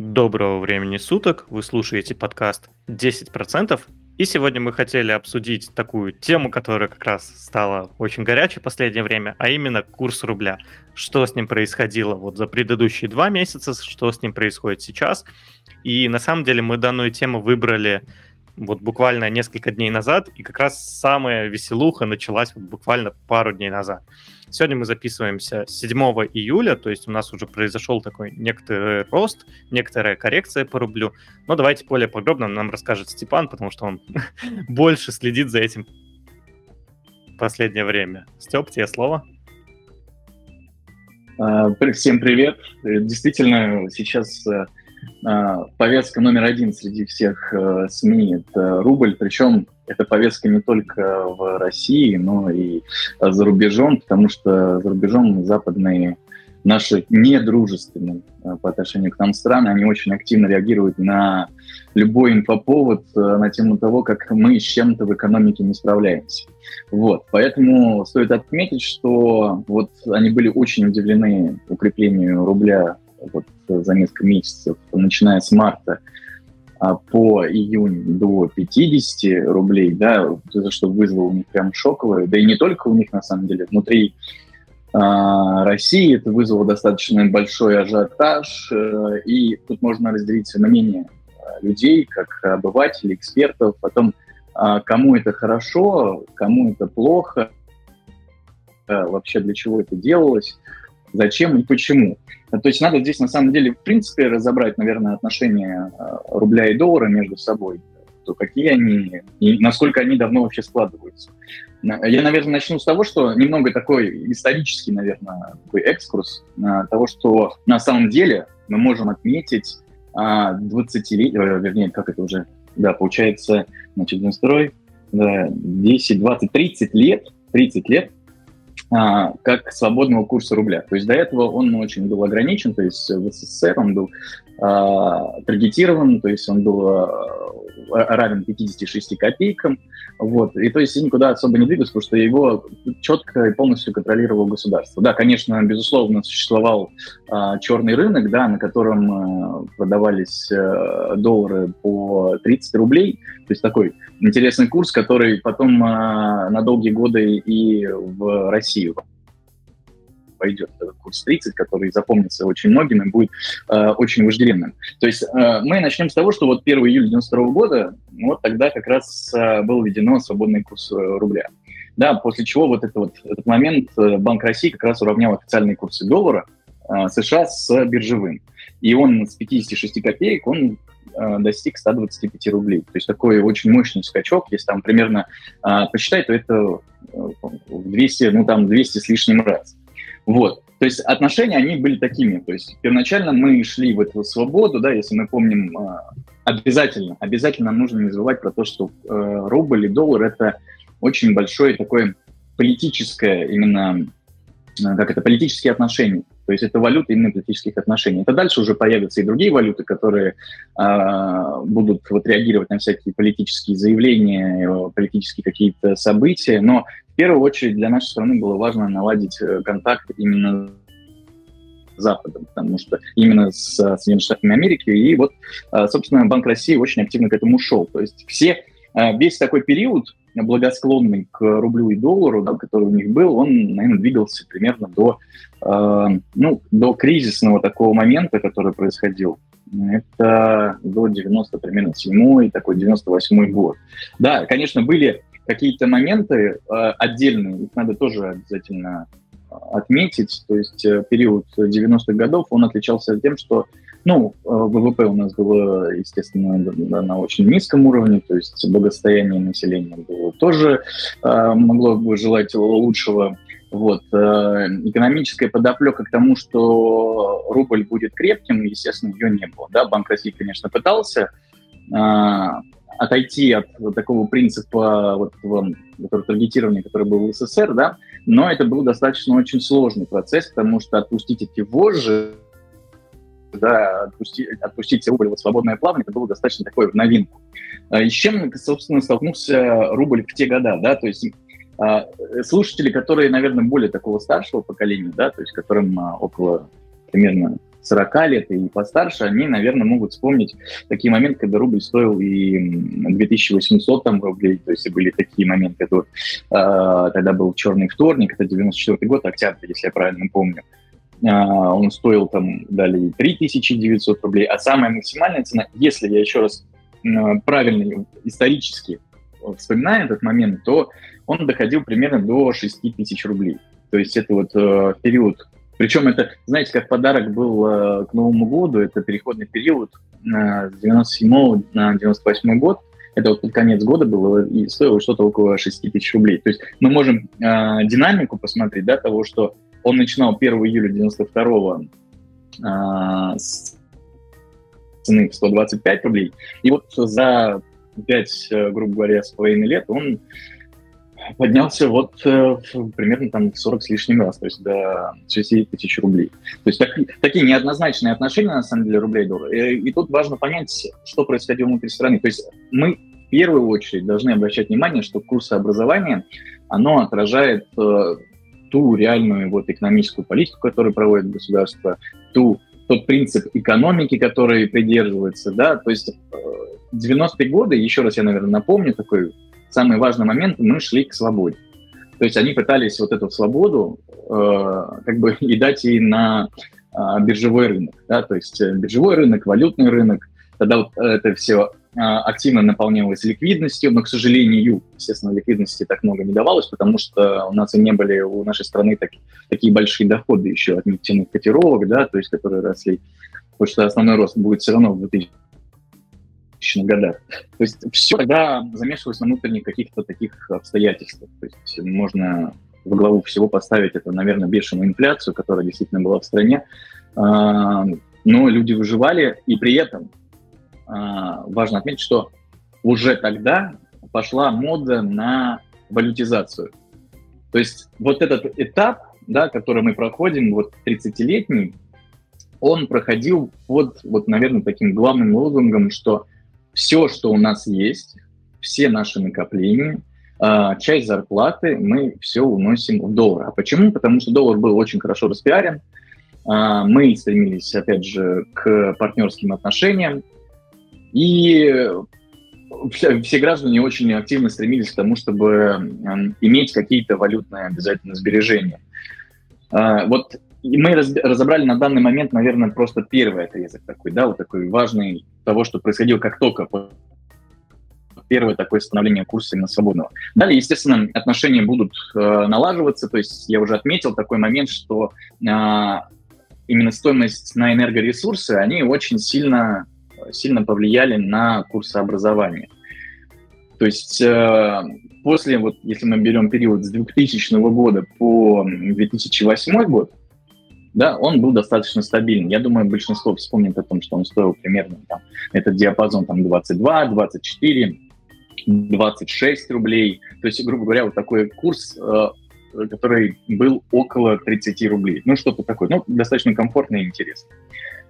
Доброго времени суток, вы слушаете подкаст 10%. И сегодня мы хотели обсудить такую тему, которая как раз стала очень горячей в последнее время, а именно курс рубля. Что с ним происходило вот за предыдущие два месяца, что с ним происходит сейчас. И на самом деле мы данную тему выбрали вот буквально несколько дней назад, и как раз самая веселуха началась вот буквально пару дней назад. Сегодня мы записываемся 7 июля, то есть у нас уже произошел такой некоторый рост, некоторая коррекция по рублю. Но давайте более подробно нам расскажет Степан, потому что он больше следит за этим в последнее время. Степ, тебе слово. А, всем привет. Действительно, сейчас э, а, повестка номер один среди всех э, СМИ – это рубль, причем эта повестка не только в России, но и за рубежом, потому что за рубежом западные наши недружественные э, по отношению к нам страны, они очень активно реагируют на любой инфоповод э, на тему того, как мы с чем-то в экономике не справляемся. Вот, поэтому стоит отметить, что вот они были очень удивлены укреплению рубля вот за несколько месяцев, начиная с марта по июнь до 50 рублей, да, за что вызвало у них прям шоковое, да и не только у них, на самом деле, внутри а, России это вызвало достаточно большой ажиотаж, э, и тут можно разделить мнение а, людей, как обывателей, экспертов, о том, а, кому это хорошо, кому это плохо, а, вообще для чего это делалось, зачем и почему. То есть надо здесь на самом деле в принципе разобрать, наверное, отношения э, рубля и доллара между собой, то какие они и насколько они давно вообще складываются. Я, наверное, начну с того, что немного такой исторический, наверное, такой экскурс э, того, что на самом деле мы можем отметить 20 лет, э, вернее, как это уже, да, получается, значит, строй, да, 10, 20, 30 лет, 30 лет а, как свободного курса рубля. То есть до этого он очень был ограничен, то есть в СССР он был а, таргетирован, то есть он был а, равен 56 копейкам, вот, и то есть и никуда особо не двигался, потому что его четко и полностью контролировало государство. Да, конечно, безусловно, существовал а, черный рынок, да, на котором а, продавались а, доллары по 30 рублей, то есть такой интересный курс, который потом а, на долгие годы и в Россию пойдет курс 30, который запомнится очень многим и будет э, очень вожделенным. То есть э, мы начнем с того, что вот 1 июля 92 года, вот тогда как раз э, был введено свободный курс э, рубля. Да, после чего вот, это вот этот момент э, Банк России как раз уравнял официальные курсы доллара э, США с биржевым. И он с 56 копеек, он э, достиг 125 рублей. То есть такой очень мощный скачок. Если там примерно э, посчитать, то это в 200, ну там 200 с лишним раз. Вот. То есть отношения, они были такими. То есть первоначально мы шли в эту свободу, да, если мы помним, а, обязательно, обязательно нужно не забывать про то, что э, рубль и доллар – это очень большое такое политическое именно, э, как это, политические отношения. То есть это валюта именно политических отношений. Это дальше уже появятся и другие валюты, которые э, будут вот реагировать на всякие политические заявления, э, политические какие-то события. Но первую очередь для нашей страны было важно наладить э, контакт именно с Западом, потому что именно с Соединенными Штатами Америки. И вот, собственно, Банк России очень активно к этому шел. То есть все, весь такой период благосклонный к рублю и доллару, да, который у них был, он, наверное, двигался примерно до, э, ну, до кризисного такого момента, который происходил. Это до 90, примерно, 7 такой 98 год. Да, конечно, были какие-то моменты э, отдельные, их надо тоже обязательно отметить. То есть э, период 90-х годов, он отличался тем, что ну, э, ВВП у нас было, естественно, на очень низком уровне, то есть благосостояние населения было тоже э, могло бы желать лучшего. Вот. Э, экономическая подоплека к тому, что рубль будет крепким, естественно, ее не было. Да? Банк России, конечно, пытался э, отойти от вот такого принципа вот, который, таргетирования, который был в СССР, да, но это был достаточно очень сложный процесс, потому что отпустить эти вожжи да, отпустить, отпустить рубль в свободное плавание, это было достаточно такое в новинку. А, и с чем, собственно, столкнулся рубль в те года, да, то есть а, слушатели, которые, наверное, более такого старшего поколения, да, то есть которым а, около примерно 40 лет и постарше, они, наверное, могут вспомнить такие моменты, когда рубль стоил и 2800 там, рублей, то есть были такие моменты, это э, тогда был черный вторник, это 94 год, октябрь, если я правильно помню. Э, он стоил там далее 3900 рублей, а самая максимальная цена, если я еще раз э, правильно исторически вспоминаю этот момент, то он доходил примерно до 6 тысяч рублей. То есть это вот э, период причем это, знаете, как подарок был э, к Новому году, это переходный период э, с 97 на 98 год, это вот под конец года было, и стоило что-то около 6 тысяч рублей. То есть мы можем э, динамику посмотреть, да, того, что он начинал 1 июля 92 э, с цены в 125 рублей, и вот за 5, э, грубо говоря, с половиной лет он поднялся вот э, примерно там 40 с лишним раз, то есть до 60 тысяч рублей. То есть так, такие неоднозначные отношения, на самом деле, рублей доллара. И, и тут важно понять, что происходило внутри страны. То есть мы в первую очередь должны обращать внимание, что курсы образования, оно отражает э, ту реальную вот экономическую политику, которую проводит государство, ту, тот принцип экономики, который придерживается, да, то есть э, 90-е годы, еще раз я, наверное, напомню, такой самый важный момент, мы шли к свободе. То есть они пытались вот эту свободу э, как бы и дать ей на э, биржевой рынок. Да? То есть э, биржевой рынок, валютный рынок. Тогда вот это все э, активно наполнялось ликвидностью, но, к сожалению, естественно, ликвидности так много не давалось, потому что у нас и не были у нашей страны так, такие большие доходы еще от нефтяных котировок, да, то есть которые росли. Потому что основной рост будет все равно в 2000 2000-х годах. То есть все тогда замешивалось на внутренних каких-то таких обстоятельствах. То есть можно во главу всего поставить это, наверное, бешеную инфляцию, которая действительно была в стране. А, но люди выживали, и при этом а, важно отметить, что уже тогда пошла мода на валютизацию. То есть вот этот этап, да, который мы проходим, вот 30-летний, он проходил под, вот, наверное, таким главным лозунгом, что все, что у нас есть, все наши накопления, а, часть зарплаты мы все уносим в доллар. А почему? Потому что доллар был очень хорошо распиарен. А, мы стремились, опять же, к партнерским отношениям. И все, граждане очень активно стремились к тому, чтобы иметь какие-то валютные обязательно сбережения. А, вот и мы разобрали на данный момент, наверное, просто первый отрезок такой, да, вот такой важный того, что происходило как только первое такое становление курса именно свободного. Далее, естественно, отношения будут э, налаживаться, то есть я уже отметил такой момент, что э, именно стоимость на энергоресурсы, они очень сильно, сильно повлияли на курсообразование. То есть э, после, вот если мы берем период с 2000 года по 2008 год, да, он был достаточно стабильный. Я думаю, большинство вспомнит о том, что он стоил примерно там, этот диапазон там 22, 24, 26 рублей. То есть, грубо говоря, вот такой курс, э, который был около 30 рублей. Ну, что-то такое. Ну, достаточно комфортно и интересно.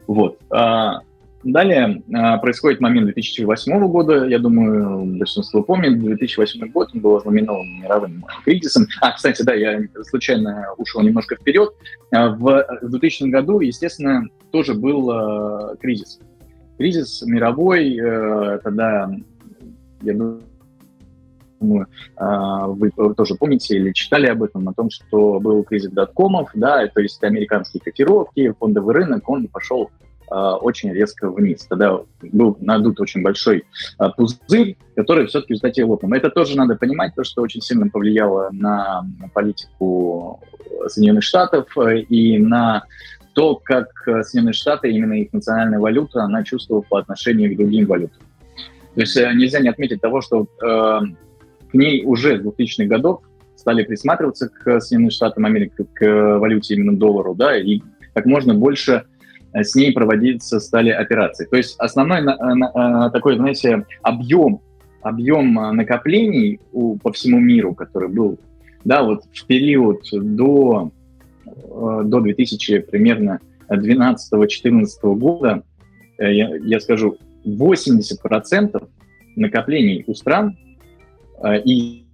Вот. А, Далее э, происходит момент 2008 года, я думаю, большинство помнит, 2008 год он был ознаменован мировым кризисом. А, кстати, да, я случайно ушел немножко вперед. Э, в 2000 году, естественно, тоже был э, кризис. Кризис мировой, э, тогда, я думаю, вы тоже помните или читали об этом, о том, что был кризис доткомов, да, то есть американские котировки, фондовый рынок, он пошел а, очень резко вниз. Тогда был надут очень большой а, пузырь, который все-таки результате лопнул. Это тоже надо понимать, то, что очень сильно повлияло на политику Соединенных Штатов э, и на то, как Соединенные Штаты, именно их национальная валюта, она чувствовала по отношению к другим валютам. То есть э, нельзя не отметить того, что э, к ней уже с 2000-х годов стали присматриваться к Соединенным Штатам Америки, к валюте именно доллару, да, и как можно больше Э, с ней проводиться стали операции. То есть основной э, такой, знаете, объем, объем э, накоплений у, по всему миру, который был, да, вот в период до, до 2000 примерно 12-14 года, я, я скажу, 80% накоплений у стран и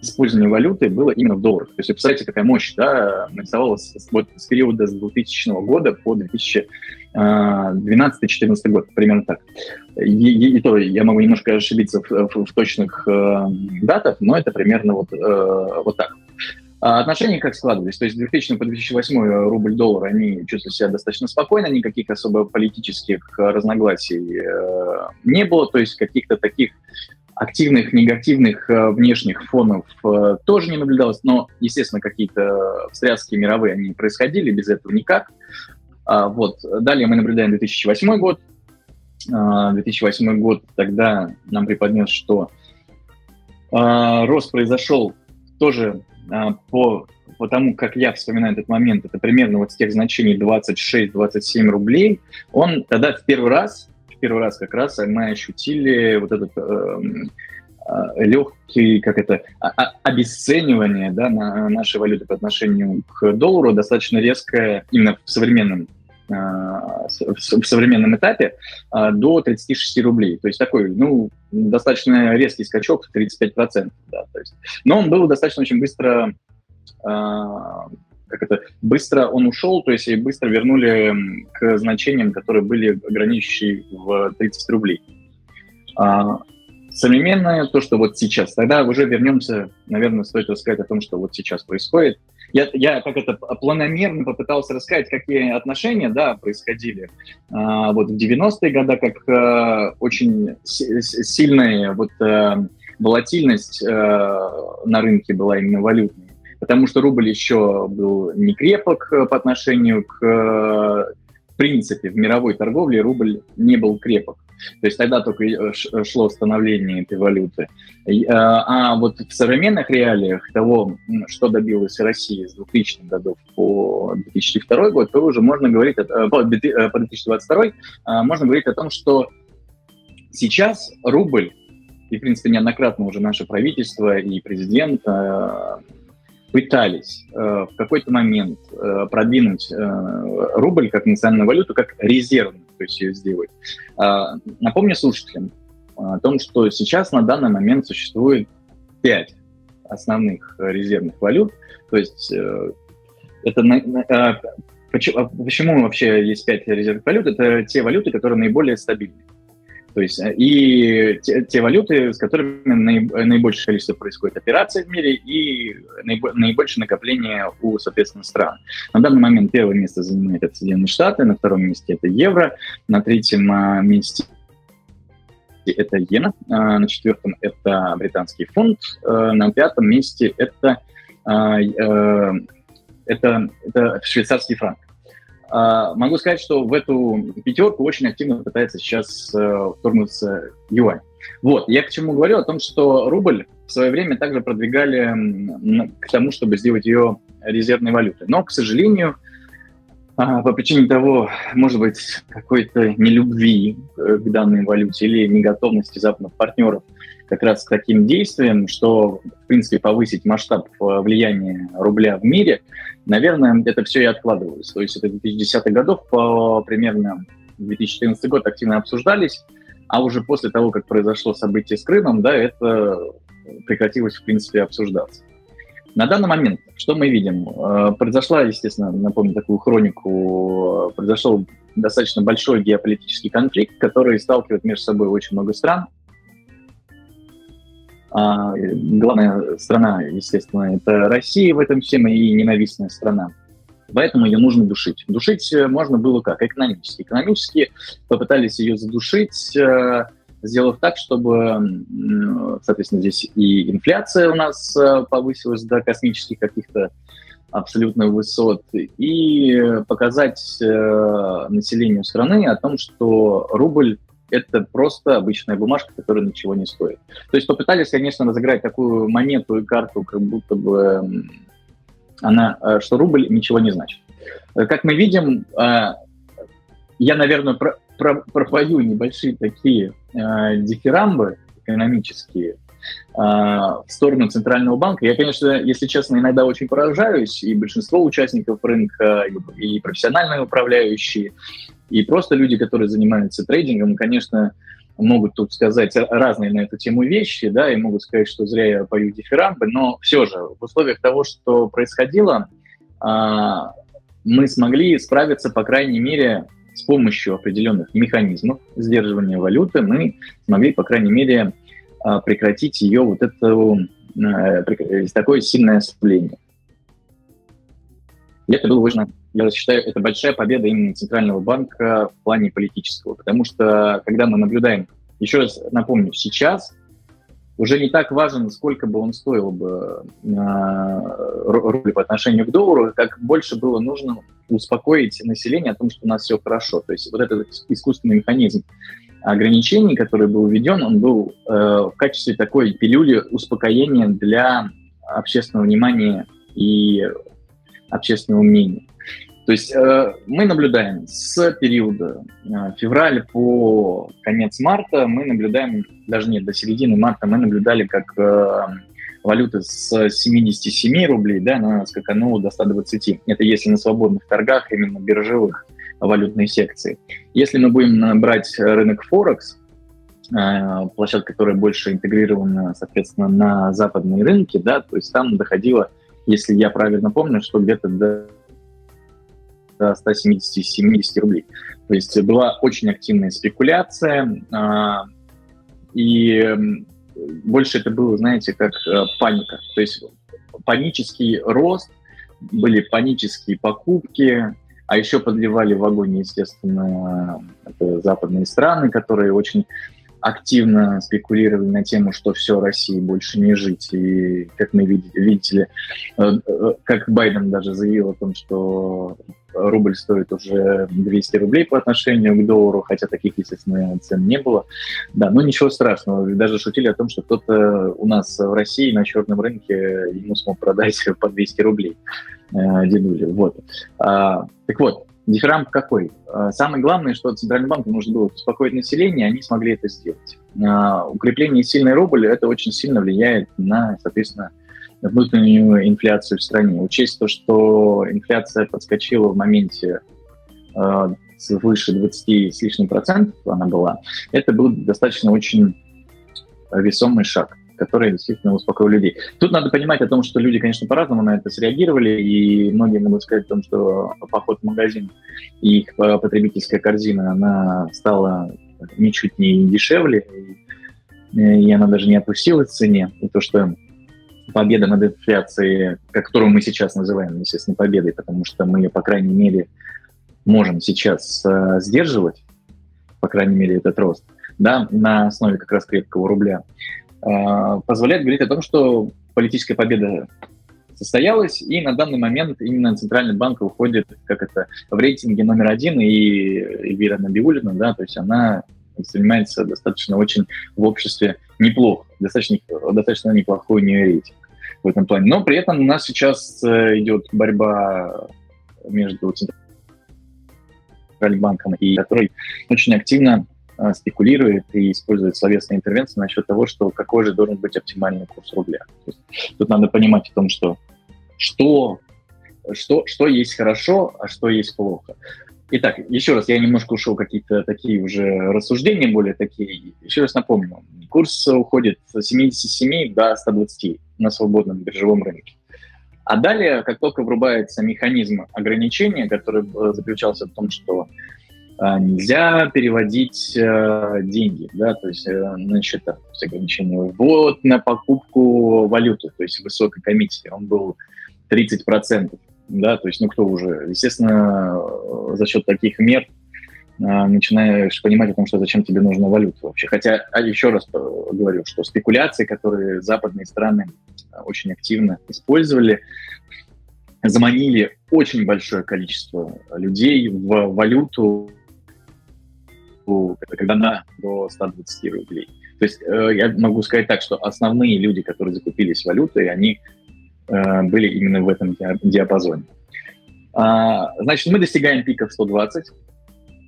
использования валюты было именно в долларах. То есть, представляете, какая мощь, да, нарисовалась вот с периода с 2000 года по 2012-2014 год, примерно так. И, и, и то я могу немножко ошибиться в, в, в точных э, датах, но это примерно вот, э, вот так. А отношения как складывались? То есть 2000 по 2008 рубль-доллар, они чувствовали себя достаточно спокойно, никаких особо политических разногласий э, не было, то есть каких-то таких активных негативных э, внешних фонов э, тоже не наблюдалось, но, естественно, какие-то встряски мировые, они происходили, без этого никак. А, вот. Далее мы наблюдаем 2008 год. 2008 а, год тогда нам преподнес, что а, рост произошел тоже по, по тому, как я вспоминаю этот момент, это примерно вот с тех значений 26-27 рублей, он тогда в первый раз первый раз как раз мы ощутили вот этот э, э, легкий, как это, обесценивание да, на нашей валюты по отношению к доллару достаточно резкое именно в современном в современном этапе до 36 рублей. То есть такой, ну, достаточно резкий скачок в 35%. Да, то есть. Но он был достаточно очень быстро как это, быстро он ушел, то есть и быстро вернули к значениям, которые были ограничивающие в 30 рублей. А, современное, то, что вот сейчас, тогда уже вернемся, наверное, стоит рассказать о том, что вот сейчас происходит. Я, я как это планомерно попытался рассказать, какие отношения, да, происходили а, вот в 90-е годы, как а, очень сильная вот а, волатильность а, на рынке была именно валютной потому что рубль еще был не крепок э, по отношению к э, в принципе в мировой торговле рубль не был крепок. То есть тогда только э, шло становление этой валюты. А вот в современных реалиях того, что добилась Россия с 2000-х годов по 2002 год, то уже можно говорить, по 2022 можно говорить о том, что сейчас рубль, и, в принципе, неоднократно уже наше правительство и президент пытались э, в какой-то момент э, продвинуть э, рубль как национальную валюту, как резервную, то есть ее сделать. Э, напомню слушателям о том, что сейчас на данный момент существует пять основных резервных валют, то есть э, это э, почему, почему вообще есть пять резервных валют? Это те валюты, которые наиболее стабильны. То есть э, и те, те валюты, с которыми наибольшее количество происходит операций в мире и наибольшее накопление у, соответственно, стран. На данный момент первое место занимает это Соединенные Штаты, на втором месте это евро, на третьем а, месте это иена, а, на четвертом это британский фунт, а, на пятом месте это, э, это, это швейцарский франк. А, могу сказать, что в эту пятерку очень активно пытается сейчас э, вторгнуться юань. Вот, я к чему говорю, о том, что рубль в свое время также продвигали к тому, чтобы сделать ее резервной валютой. Но, к сожалению, а, по причине того, может быть, какой-то нелюбви к данной валюте или неготовности западных партнеров как раз к таким действиям, что, в принципе, повысить масштаб э, влияния рубля в мире, наверное, это все и откладывалось. То есть это 2010-х годов, по, примерно 2014 год активно обсуждались, а уже после того, как произошло событие с Крымом, да, это прекратилось, в принципе, обсуждаться. На данный момент, что мы видим? Э, произошла, естественно, напомню такую хронику, произошел достаточно большой геополитический конфликт, который сталкивает между собой очень много стран. А, главная страна, естественно, это Россия в этом всем и ненавистная страна. Поэтому ее нужно душить. Душить э, можно было как? Экономически. Экономически попытались ее задушить, э, сделав так, чтобы, соответственно, здесь и инфляция у нас э, повысилась до космических каких-то абсолютно высот, и показать населению страны о том, что рубль это просто обычная бумажка, которая ничего не стоит. То есть попытались, конечно, разыграть такую монету и карту, как будто бы она, э, что рубль ничего не значит. Э, как мы видим, э, я, наверное, про, про, пропою небольшие такие дифирамбы экономические в сторону Центрального банка. Я, конечно, если честно, иногда очень поражаюсь, и большинство участников рынка, и, и профессиональные управляющие, и просто люди, которые занимаются трейдингом, конечно, могут тут сказать разные на эту тему вещи, да, и могут сказать, что зря я пою дифирамбы, но все же в условиях того, что происходило, а, мы смогли справиться, по крайней мере, с помощью определенных механизмов сдерживания валюты, мы смогли, по крайней мере, а, прекратить ее вот это э, такое сильное ослабление. И это было важно я считаю, это большая победа именно Центрального банка в плане политического, потому что когда мы наблюдаем, еще раз напомню, сейчас уже не так важен, сколько бы он стоил бы э, рубль по отношению к доллару, как больше было нужно успокоить население о том, что у нас все хорошо. То есть вот этот искусственный механизм ограничений, который был введен, он был э, в качестве такой пилюли успокоения для общественного внимания и общественного мнения. То есть э, мы наблюдаем с периода э, февраля по конец марта, мы наблюдаем, даже нет, до середины марта мы наблюдали, как э, валюта с 77 рублей да, она скаканула до 120. Это если на свободных торгах, именно биржевых валютной секции. Если мы будем брать рынок Форекс, э, площадка, которая больше интегрирована, соответственно, на западные рынки, да, то есть там доходило, если я правильно помню, что где-то до до 170-70 рублей. То есть была очень активная спекуляция, а, и больше это было, знаете, как э, паника. То есть панический рост, были панические покупки, а еще подливали в огонь, естественно, западные страны, которые очень активно спекулировали на тему, что все, России больше не жить. И как мы видели, э, э, как Байден даже заявил о том, что рубль стоит уже 200 рублей по отношению к доллару, хотя таких, естественно, цен не было. Да, но ничего страшного. Даже шутили о том, что кто-то у нас в России на черном рынке ему смог продать по 200 рублей э, дедули. Вот. А, так вот, Дифферамп какой? А, самое главное, что Центральный банк нужно было успокоить население, они смогли это сделать. А, укрепление сильной рубли это очень сильно влияет на, соответственно, внутреннюю инфляцию в стране. Учесть то, что инфляция подскочила в моменте э, свыше 20 с лишним процентов, она была, это был достаточно очень весомый шаг который действительно успокоил людей. Тут надо понимать о том, что люди, конечно, по-разному на это среагировали, и многие могут сказать о том, что поход в магазин и их потребительская корзина, она стала ничуть не дешевле, и она даже не опустилась в цене. И то, что победа над инфляцией, которую мы сейчас называем, естественно, победой, потому что мы, по крайней мере, можем сейчас э, сдерживать, по крайней мере, этот рост, да, на основе как раз крепкого рубля, э, позволяет говорить о том, что политическая победа состоялась, и на данный момент именно Центральный банк выходит как это, в рейтинге номер один, и Эльвира Набиулина, да, то есть она занимается достаточно очень в обществе неплохо, достаточно, достаточно неплохой у нее рейтинг в этом плане. Но при этом у нас сейчас э, идет борьба между Центральным банком и который очень активно э, спекулирует и использует словесные интервенции насчет того, что какой же должен быть оптимальный курс рубля. тут надо понимать о том, что что, что, что есть хорошо, а что есть плохо. Итак, еще раз, я немножко ушел какие-то такие уже рассуждения, более такие. Еще раз напомню, курс уходит с 77 до 120 на свободном биржевом рынке. А далее, как только врубается механизм ограничения, который э, заключался в том, что э, нельзя переводить э, деньги, да, то есть на счета, то есть ввод на покупку валюты, то есть высокой комиссии, он был 30% да, то есть, ну, кто уже, естественно, за счет таких мер а, начинаешь понимать о том, что зачем тебе нужна валюта вообще. Хотя, а еще раз говорю, что спекуляции, которые западные страны очень активно использовали, заманили очень большое количество людей в валюту, когда она до 120 рублей. То есть э, я могу сказать так, что основные люди, которые закупились валютой, они Э, были именно в этом диапазоне. А, значит, мы достигаем пика в 120,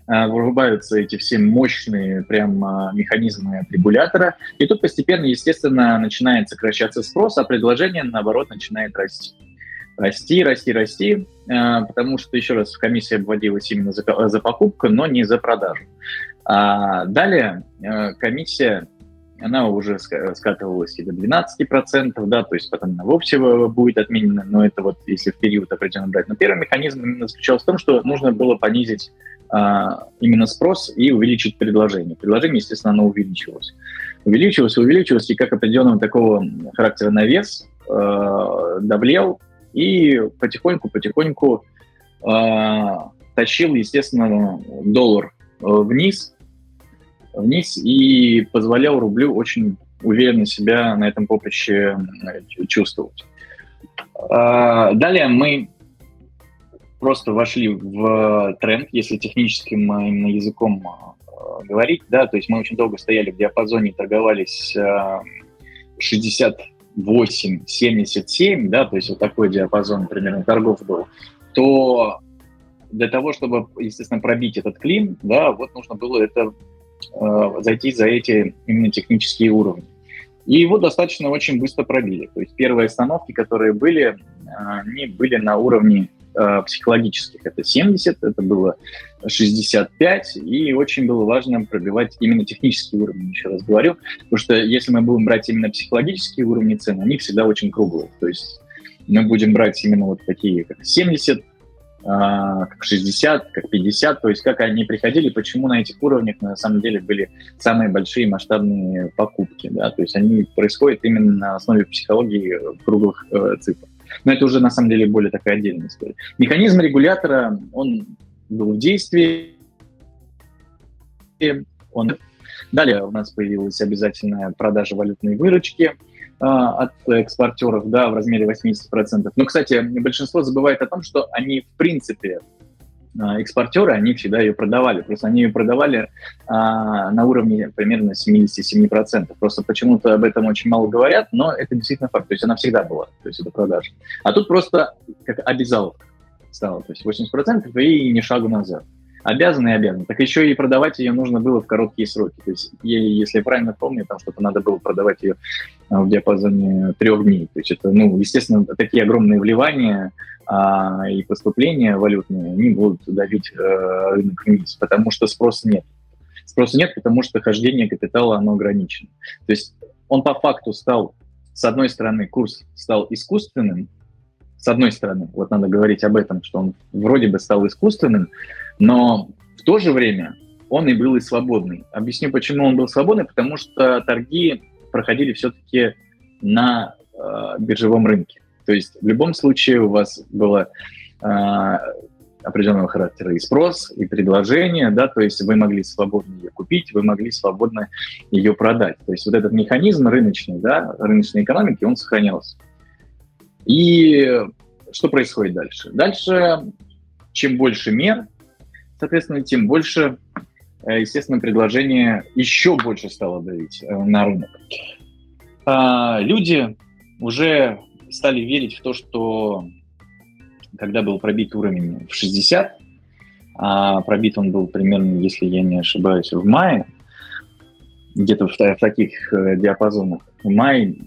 а, вырубаются эти все мощные прям а, механизмы от регулятора, и тут постепенно, естественно, начинает сокращаться спрос, а предложение, наоборот, начинает расти. Расти, расти, расти, э, потому что, еще раз, комиссия обводилась именно за, за покупку, но не за продажу. А далее э, комиссия, она уже скатывалась и до 12%, да, то есть потом она вовсе будет отменена, но это вот если в период определенно брать. Но первый механизм именно заключался в том, что нужно было понизить а, именно спрос и увеличить предложение. Предложение, естественно, оно увеличивалось. Увеличивалось, увеличивалось, и как определенного такого характера навес э, давлел, и потихоньку-потихоньку э, тащил, естественно, доллар э, вниз, вниз и позволял рублю очень уверенно себя на этом поприще чувствовать. Э, далее мы просто вошли в тренд, если техническим именно языком э, говорить, да, то есть мы очень долго стояли в диапазоне, торговались 68, 77, да, то есть вот такой диапазон примерно торгов был, то для того, чтобы, естественно, пробить этот клин, да, вот нужно было это э, зайти за эти именно технические уровни. И его достаточно очень быстро пробили. То есть первые остановки, которые были, э, они были на уровне э, психологических. Это 70, это было 65, и очень было важно пробивать именно технические уровни, еще раз говорю, потому что если мы будем брать именно психологические уровни цен, они всегда очень круглые. То есть мы будем брать именно вот такие, как 70, а, как 60, как 50, то есть как они приходили, почему на этих уровнях на самом деле были самые большие масштабные покупки, да, то есть они происходят именно на основе психологии круглых э, цифр. Но это уже на самом деле более такая отдельная история. Механизм регулятора, он был в действии. Он... Далее у нас появилась обязательная продажа валютной выручки а, от экспортеров да, в размере 80%. Но, кстати, большинство забывает о том, что они в принципе экспортеры, они всегда ее продавали. Просто они ее продавали а, на уровне примерно 77%. Просто почему-то об этом очень мало говорят, но это действительно факт. То есть она всегда была, то есть это продажа. А тут просто как обязаловка стала, то есть 80% и не шагу назад. Обязаны и обязаны. Так еще и продавать ее нужно было в короткие сроки. То есть, если я правильно помню, там что-то надо было продавать ее а, в диапазоне трех дней. То есть это, ну, естественно, такие огромные вливания а, и поступления валютные, они будут давить э, рынок вниз, потому что спроса нет. Спроса нет, потому что хождение капитала, оно ограничено. То есть он по факту стал, с одной стороны, курс стал искусственным, с одной стороны, вот надо говорить об этом, что он вроде бы стал искусственным, но в то же время он и был и свободный. Объясню, почему он был свободный, потому что торги проходили все-таки на э, биржевом рынке. То есть в любом случае у вас было э, определенного характера и спрос, и предложение, да, то есть вы могли свободно ее купить, вы могли свободно ее продать. То есть вот этот механизм рыночный, да, рыночной экономики, он сохранялся. И что происходит дальше? Дальше, чем больше мер, соответственно, тем больше, э, естественно, предложение еще больше стало давить э, на рынок. А, люди уже стали верить в то, что когда был пробит уровень в 60, а пробит он был примерно, если я не ошибаюсь, в мае, где-то в, в таких э, диапазонах, май,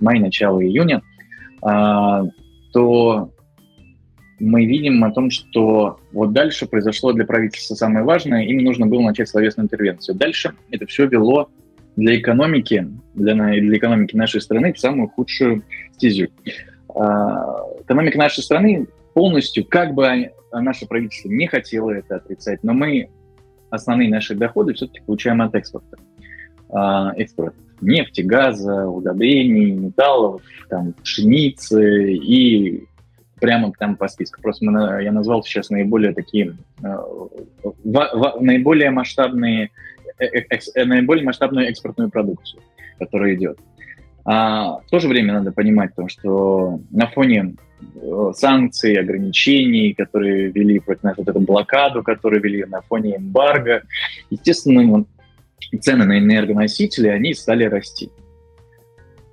май, начало июня, а, то мы видим о том, что вот дальше произошло для правительства самое важное, им нужно было начать словесную интервенцию. Дальше это все вело для экономики, для, для экономики нашей страны в самую худшую стезю. А, экономика нашей страны полностью, как бы наше правительство не хотело это отрицать, но мы основные наши доходы все-таки получаем от экспорта. А, экспорт нефти, газа, удобрений, металлов, там, пшеницы и прямо там по списку. Просто мы, я назвал сейчас наиболее такие, э, наиболее масштабные, э, э, наиболее масштабную экспортную продукцию, которая идет. А, в то же время надо понимать то, что на фоне санкций, ограничений, которые вели против нас, вот эту блокаду, которую вели на фоне эмбарго, естественно, цены на энергоносители, они стали расти.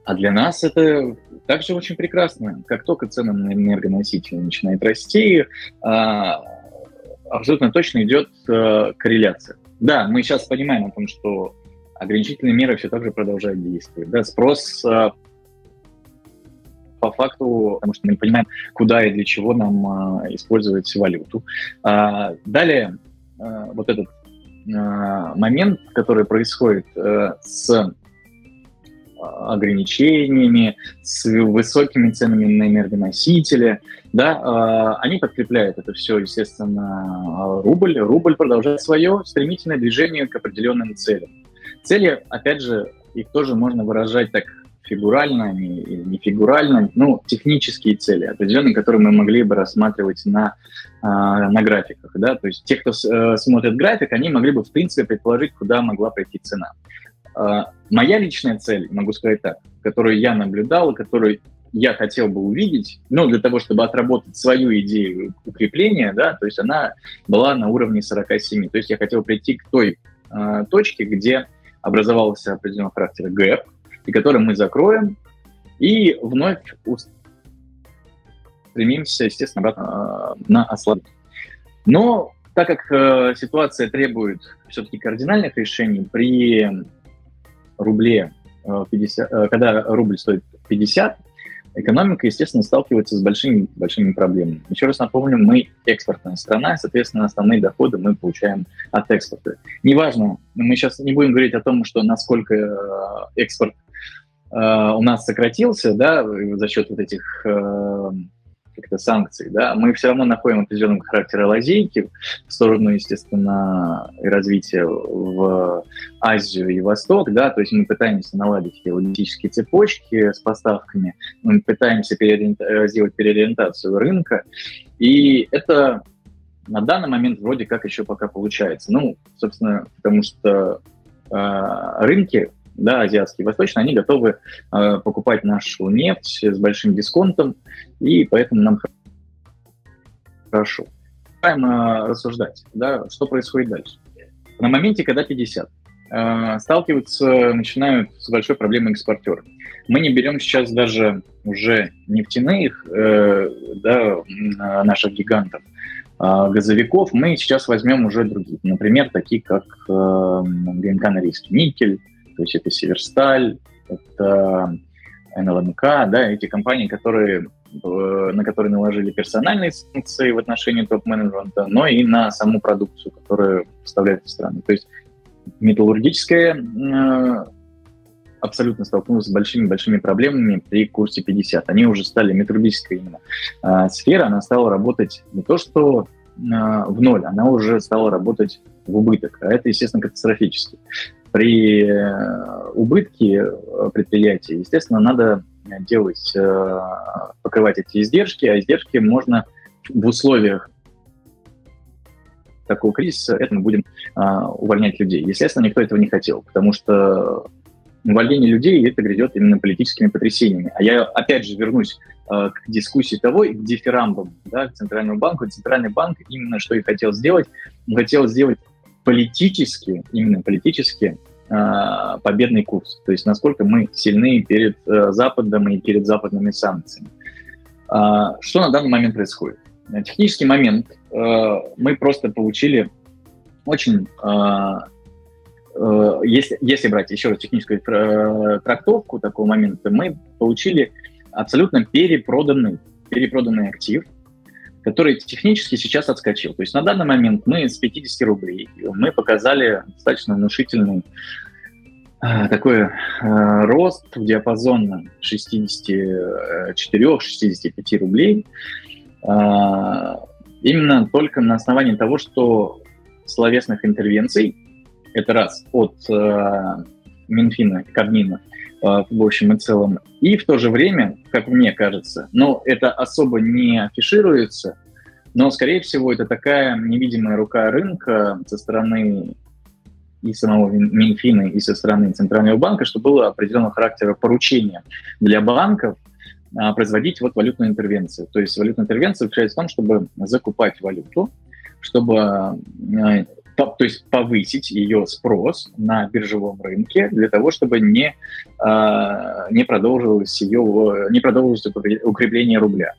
А для нас это также очень прекрасно. Как только цены на энергоносители начинают расти, а, абсолютно точно идет а, корреляция. Да, мы сейчас понимаем о том, что ограничительные меры все так же продолжают действовать. Да, спрос а, по факту, потому что мы не понимаем, куда и для чего нам э, использовать валюту. А, далее, э, вот этот э, момент, который происходит э, с ограничениями, с высокими ценами на энергоносители, да, э, они подкрепляют это все, естественно, рубль. Рубль продолжает свое стремительное движение к определенным целям. Цели, опять же, их тоже можно выражать так фигурально, не, не фигурально, ну, технические цели, определенные, которые мы могли бы рассматривать на, э, на графиках, да, то есть те, кто э, смотрит график, они могли бы, в принципе, предположить, куда могла пройти цена. А, моя личная цель, могу сказать так, которую я наблюдал и которую я хотел бы увидеть, ну, для того, чтобы отработать свою идею укрепления, да, то есть она была на уровне 47. То есть я хотел прийти к той э, точке, где образовался определенного характера гэп, и который мы закроем, и вновь стремимся, естественно, обратно э, на ослабление. Но так как э, ситуация требует все-таки кардинальных решений при рубле, 50, э, э, когда рубль стоит 50, экономика, естественно, сталкивается с большими, большими проблемами. Еще раз напомню, мы экспортная страна, соответственно, основные доходы мы получаем от экспорта. Неважно, мы сейчас не будем говорить о том, что насколько э, экспорт у нас сократился, да, за счет вот этих как-то санкций, да, мы все равно находим определенного характера лазейки в сторону, естественно, развития в Азию и Восток, да, то есть мы пытаемся наладить логистические цепочки с поставками, мы пытаемся переориент... сделать переориентацию рынка, и это на данный момент вроде как еще пока получается. Ну, собственно, потому что э, рынки да, азиатские, восточные, они готовы э, покупать нашу нефть с большим дисконтом, и поэтому нам хорошо. Начинаем э, рассуждать, да, что происходит дальше. На моменте, когда 50, э, сталкиваются, начинают с большой проблемой экспортеры. Мы не берем сейчас даже уже нефтяных, э, да, наших гигантов, а газовиков, мы сейчас возьмем уже другие. Например, такие как э, ГНК Норильский никель, то есть это Северсталь, это НЛМК, да, эти компании, которые, э, на которые наложили персональные санкции в отношении топ-менеджмента, но и на саму продукцию, которую поставляют в страны. То есть металлургическая э, абсолютно столкнулась с большими-большими проблемами при курсе 50. Они уже стали металлургическая именно э, сфера, она стала работать не то что в ноль, она уже стала работать в убыток, а это, естественно, катастрофически при э, убытке э, предприятия, естественно, надо делать, э, покрывать эти издержки, а издержки можно в условиях такого кризиса, это мы будем увольнять людей. Естественно, никто этого не хотел, потому что увольнение людей это грядет именно политическими потрясениями. А я опять же вернусь к дискуссии того и к дифирамбам да, к Центральному банку. Центральный банк именно что и хотел сделать. Хотел сделать политически, именно политически победный курс. То есть насколько мы сильны перед э, Западом и перед западными санкциями. Э, что на данный момент происходит? Технический момент. Э, мы просто получили очень... Э, э, если, если брать еще раз техническую э, трактовку такого момента, мы получили абсолютно перепроданный, перепроданный актив, который технически сейчас отскочил. То есть на данный момент мы с 50 рублей мы показали достаточно внушительный э, такой э, рост в диапазон 64-65 рублей. Э, именно только на основании того, что словесных интервенций, это раз, от э, Минфина, Кабмина, в общем и целом, и в то же время, как мне кажется, но это особо не афишируется, но, скорее всего, это такая невидимая рука рынка со стороны и самого Минфина, и со стороны Центрального банка, что было определенного характера поручения для банков а, производить вот валютную интервенцию. То есть валютная интервенция заключается в том, чтобы закупать валюту, чтобы а, то есть повысить ее спрос на биржевом рынке для того, чтобы не, э, не продолжилось ее, не продолжилось укрепление рубля.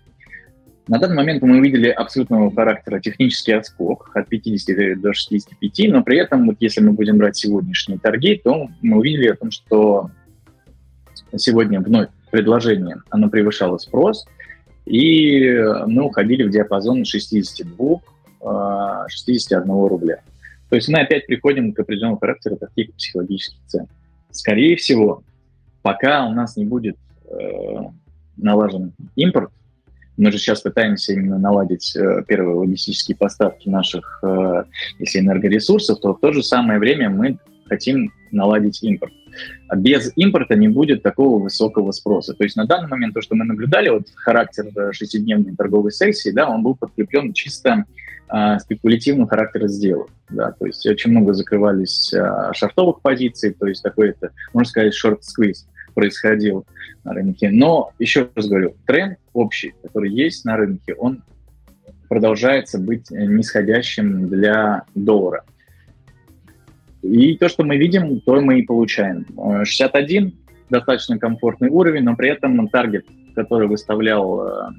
На данный момент мы увидели абсолютного характера технический отскок от 50 до 65, но при этом, вот если мы будем брать сегодняшние торги, то мы увидели о том, что сегодня вновь предложение, оно превышало спрос, и мы уходили в диапазон 62 61 э, рубля. То есть мы опять приходим к определенному характеру таких психологических цен. Скорее всего, пока у нас не будет э, налажен импорт, мы же сейчас пытаемся именно наладить э, первые логистические поставки наших, э, если энергоресурсов, то в то же самое время мы хотим наладить импорт. А без импорта не будет такого высокого спроса. То есть на данный момент то, что мы наблюдали, вот характер э, шестидневной торговой сессии, да, он был подкреплен чисто э, спекулятивным характером сделок. Да, то есть очень много закрывались э, шартовых позиций, то есть такой это, можно сказать, шорт-сквиз происходил на рынке. Но, еще раз говорю, тренд общий, который есть на рынке, он продолжается быть нисходящим для доллара. И то, что мы видим, то мы и получаем. 61 достаточно комфортный уровень, но при этом таргет, который выставлял э, э,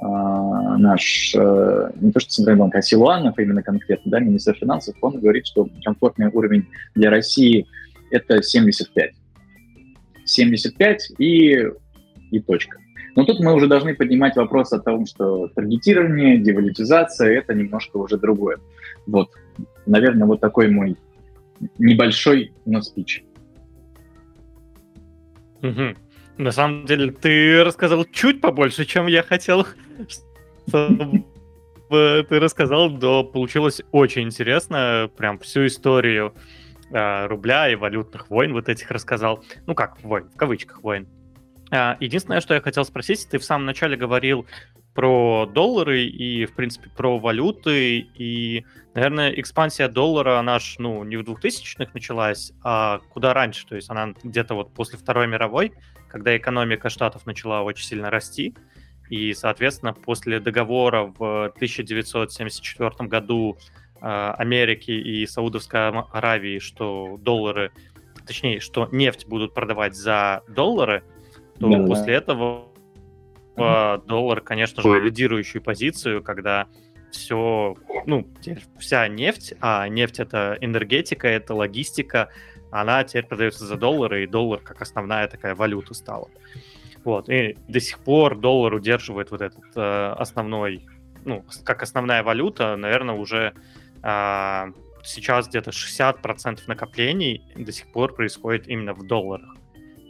наш, э, не то что Центральный банк, а Силуанов именно конкретно, да, министр финансов, он говорит, что комфортный уровень для России это 75. 75 и, и точка. Но тут мы уже должны поднимать вопрос о том, что таргетирование, девалютизация – это немножко уже другое. Вот, наверное, вот такой мой небольшой, но спич. Угу. На самом деле, ты рассказал чуть побольше, чем я хотел, ты рассказал, да, получилось очень интересно, прям всю историю э, рубля и валютных войн вот этих рассказал. Ну как войн, в кавычках войн. Э, единственное, что я хотел спросить, ты в самом начале говорил про доллары и, в принципе, про валюты. И, наверное, экспансия доллара, она ж, ну, не в 2000-х началась, а куда раньше. То есть она где-то вот после Второй мировой, когда экономика Штатов начала очень сильно расти. И, соответственно, после договора в 1974 году э, Америки и Саудовской Аравии, что доллары, точнее, что нефть будут продавать за доллары, то да, после да. этого доллар, конечно же, лидирующую позицию, когда все, ну, вся нефть, а нефть это энергетика, это логистика, она теперь продается за доллары, и доллар как основная такая валюта стала. Вот, и до сих пор доллар удерживает вот этот э, основной, ну, как основная валюта, наверное, уже э, сейчас где-то 60% накоплений до сих пор происходит именно в долларах.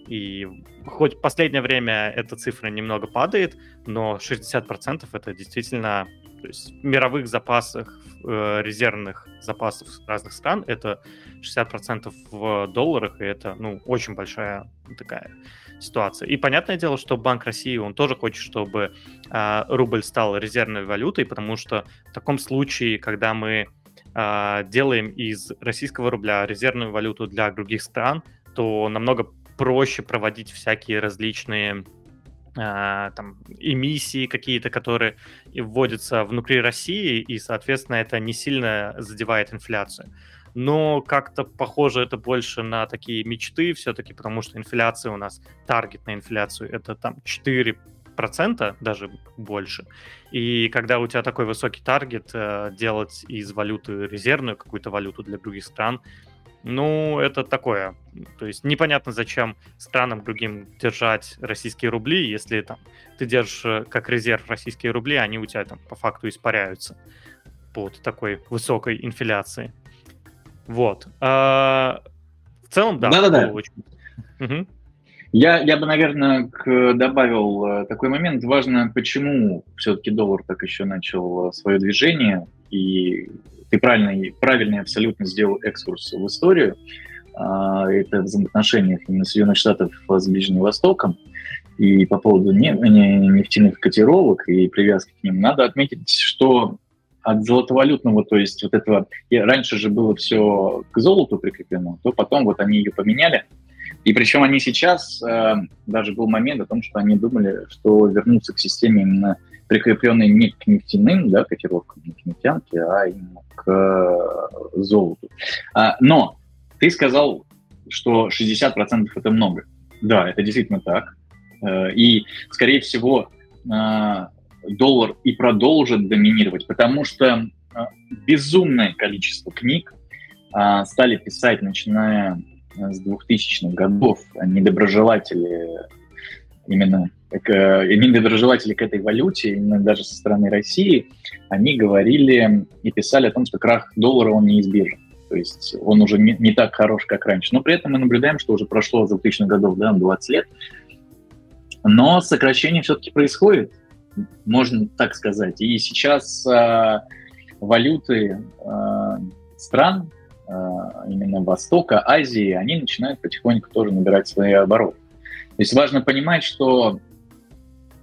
И хоть в последнее время эта цифра немного падает, но 60% это действительно то есть в мировых запасах, э, резервных запасов разных стран это 60% в долларах, и это ну, очень большая такая ситуация. И понятное дело, что Банк России, он тоже хочет, чтобы э, рубль стал резервной валютой, потому что в таком случае, когда мы э, делаем из российского рубля резервную валюту для других стран, то намного проще проводить всякие различные Uh, там, эмиссии какие-то, которые вводятся внутри России, и, соответственно, это не сильно задевает инфляцию. Но как-то похоже это больше на такие мечты все-таки, потому что инфляция у нас, таргет на инфляцию, это там 4 процента, даже больше. И когда у тебя такой высокий таргет, э, делать из валюты резервную какую-то валюту для других стран, ну, это такое. То есть непонятно, зачем странам другим держать российские рубли, если там ты держишь э, как резерв российские рубли, они у тебя там по факту испаряются под такой высокой инфляцией. Вот. А, в целом, да. Да-да-да. Очень... Угу. Я, я бы, наверное, к, добавил э, такой момент. Важно, почему все-таки доллар так еще начал э, свое движение. И ты правильно, правильно абсолютно сделал экскурс в историю. А, это взаимоотношениях именно Соединенных Штатов с Ближним Востоком. И по поводу нефтяных котировок и привязки к ним, надо отметить, что от золотовалютного, то есть вот этого, и раньше же было все к золоту прикреплено, то потом вот они ее поменяли. И причем они сейчас, э, даже был момент о том, что они думали, что вернутся к системе именно прикрепленной не к нефтяным да, котировкам, не к нефтянке, а именно к э, золоту. А, но ты сказал, что 60% это много. Да, это действительно так. Э, и, скорее всего, э, доллар и продолжит доминировать, потому что безумное количество книг стали писать, начиная с 2000-х годов, недоброжелатели именно именно недоброжелатели к этой валюте, именно даже со стороны России, они говорили и писали о том, что крах доллара, он неизбежен. То есть он уже не, не так хорош, как раньше. Но при этом мы наблюдаем, что уже прошло за 2000 годов, да, 20 лет. Но сокращение все-таки происходит, можно так сказать. И сейчас э, валюты э, стран, э, именно Востока, Азии, они начинают потихоньку тоже набирать свои обороты. То есть важно понимать, что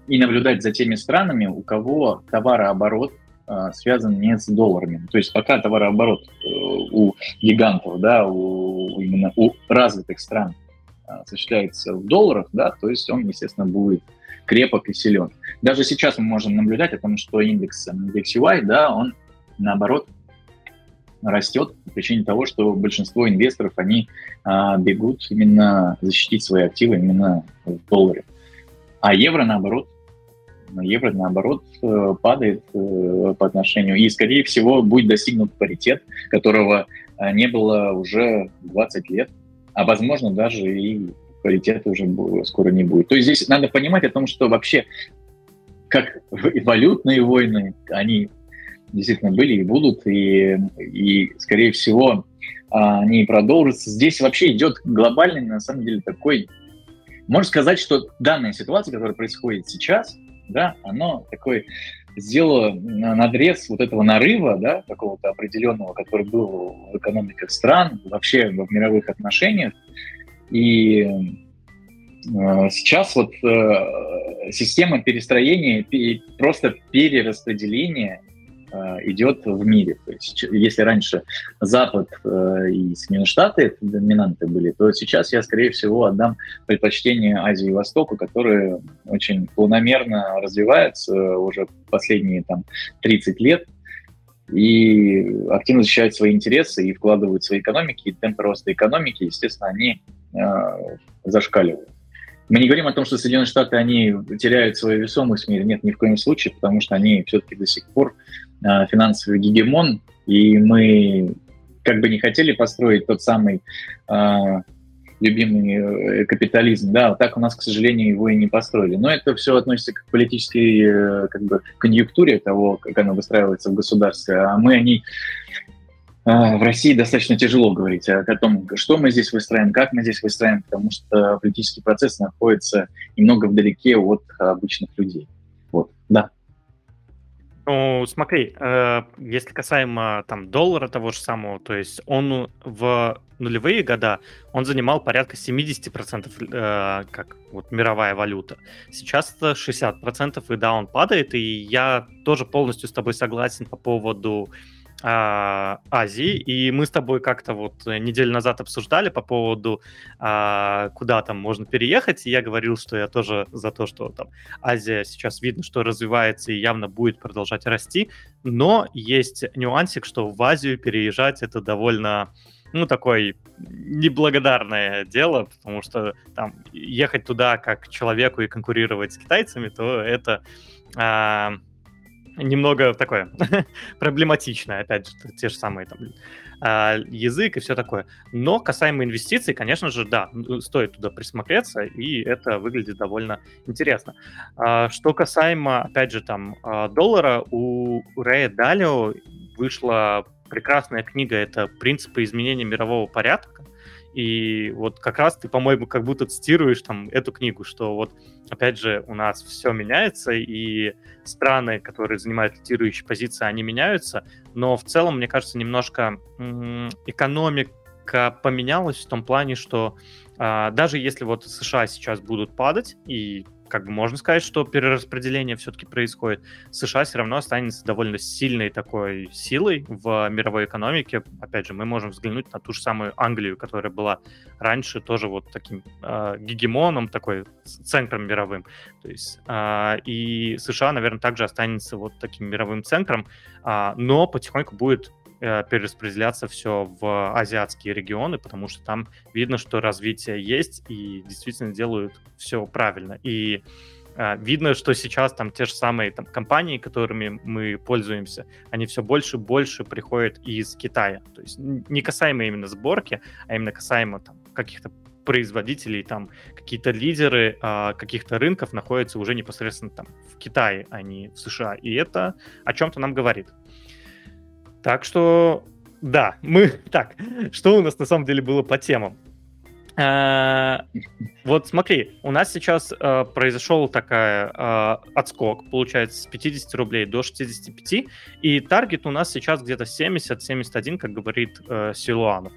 и наблюдать за теми странами, у кого товарооборот э, связан не с долларами. То есть пока товарооборот э, у гигантов, да, у, именно у развитых стран э, осуществляется в долларах, да, то есть он, естественно, будет крепок и силен. Даже сейчас мы можем наблюдать о том, что индекс DXY, да, он наоборот растет по причине того, что большинство инвесторов, они а, бегут именно защитить свои активы именно в долларе. А евро, наоборот, евро, наоборот, э, падает э, по отношению, и, скорее всего, будет достигнут паритет, которого э, не было уже 20 лет, а, возможно, даже и паритета уже скоро не будет. То есть здесь надо понимать о том, что вообще как валютные войны, они действительно были и будут, и, и скорее всего, они продолжатся. Здесь вообще идет глобальный, на самом деле, такой... Можно сказать, что данная ситуация, которая происходит сейчас, да, оно такой сделало надрез вот этого нарыва, да, какого-то определенного, который был в экономиках стран, вообще в мировых отношениях. И э, сейчас вот э, система перестроения, просто перераспределения идет в мире. То есть, если раньше Запад э, и Соединенные Штаты доминанты были, то сейчас я, скорее всего, отдам предпочтение Азии и Востоку, которые очень планомерно развиваются уже последние там, 30 лет и активно защищают свои интересы и вкладывают свои экономики, и темпы роста экономики, естественно, они э, зашкаливают. Мы не говорим о том, что Соединенные Штаты, они теряют свою весомость в мире. Нет, ни в коем случае, потому что они все-таки до сих пор Э, финансовый гегемон, и мы как бы не хотели построить тот самый э, любимый э, капитализм, да, так у нас, к сожалению, его и не построили. Но это все относится к политической э, как бы конъюнктуре того, как оно выстраивается в государстве, а мы о ней в России достаточно тяжело говорить о том, что мы здесь выстраиваем, как мы здесь выстраиваем, потому что политический процесс находится немного вдалеке от обычных людей. Вот, да. Ну, смотри, э, если касаемо там доллара того же самого, то есть он в нулевые года, он занимал порядка 70% э, как вот мировая валюта. Сейчас это 60%, и да, он падает, и я тоже полностью с тобой согласен по поводу а, Азии, и мы с тобой как-то вот неделю назад обсуждали по поводу, а, куда там можно переехать, и я говорил, что я тоже за то, что там Азия сейчас видно, что развивается и явно будет продолжать расти, но есть нюансик, что в Азию переезжать это довольно ну, такое неблагодарное дело, потому что там ехать туда как человеку и конкурировать с китайцами, то это а, немного такое проблематичное, опять же, те же самые там а, язык и все такое. Но касаемо инвестиций, конечно же, да, стоит туда присмотреться, и это выглядит довольно интересно. А, что касаемо, опять же, там а, доллара, у Рэя Далио вышла прекрасная книга, это «Принципы изменения мирового порядка», и вот как раз ты, по-моему, как будто цитируешь там эту книгу, что вот, опять же, у нас все меняется, и страны, которые занимают лидирующие позиции, они меняются, но в целом, мне кажется, немножко экономика поменялась в том плане, что а, даже если вот США сейчас будут падать, и как бы можно сказать, что перераспределение все-таки происходит. США все равно останется довольно сильной такой силой в мировой экономике. Опять же, мы можем взглянуть на ту же самую Англию, которая была раньше тоже вот таким э, гегемоном, такой центром мировым. То есть э, и США, наверное, также останется вот таким мировым центром, э, но потихоньку будет перераспределяться все в азиатские регионы, потому что там видно, что развитие есть и действительно делают все правильно. И э, видно, что сейчас там те же самые там, компании, которыми мы пользуемся, они все больше и больше приходят из Китая. То есть не касаемо именно сборки, а именно касаемо там, каких-то производителей, там какие-то лидеры а, каких-то рынков находятся уже непосредственно там в Китае, а не в США. И это о чем-то нам говорит. Так что, да, мы... Так, что у нас на самом деле было по темам? А, вот смотри, у нас сейчас э, произошел такая э, отскок, получается, с 50 рублей до 65, и таргет у нас сейчас где-то 70-71, как говорит э, Силуанов.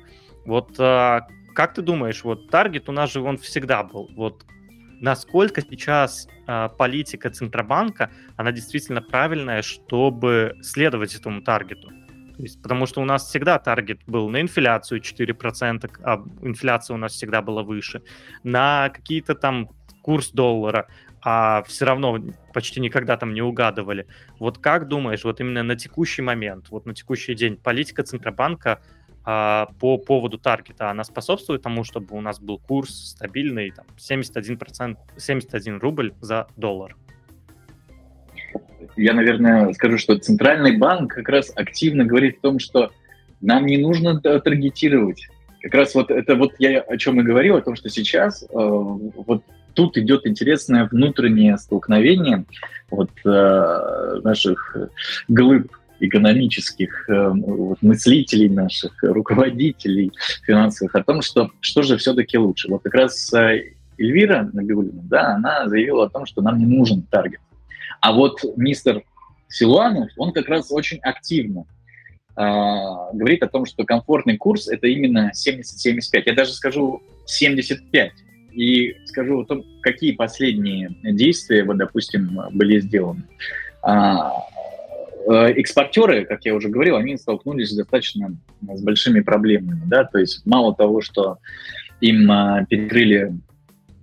Вот э, как ты думаешь, вот таргет у нас же он всегда был. Вот насколько сейчас э, политика Центробанка, она действительно правильная, чтобы следовать этому таргету? То есть, потому что у нас всегда таргет был на инфляцию 4%, а инфляция у нас всегда была выше, на какие-то там курс доллара, а все равно почти никогда там не угадывали. Вот как думаешь, вот именно на текущий момент, вот на текущий день политика Центробанка а, по поводу таргета, она способствует тому, чтобы у нас был курс стабильный, там, 71%, 71 рубль за доллар? Я, наверное, скажу, что Центральный банк как раз активно говорит о том, что нам не нужно таргетировать. Как раз вот это вот я о чем и говорил, о том, что сейчас э, вот тут идет интересное внутреннее столкновение вот э, наших глыб экономических э, вот, мыслителей наших, руководителей финансовых о том, что что же все-таки лучше. Вот как раз э, Эльвира Набиулина, да, она заявила о том, что нам не нужен таргет. А вот мистер Силуанов, он как раз очень активно э, говорит о том, что комфортный курс это именно 70-75. Я даже скажу 75. И скажу о том, какие последние действия, вот, допустим, были сделаны. А, э, экспортеры, как я уже говорил, они столкнулись достаточно с большими проблемами. Да? То есть мало того, что им а, перекрыли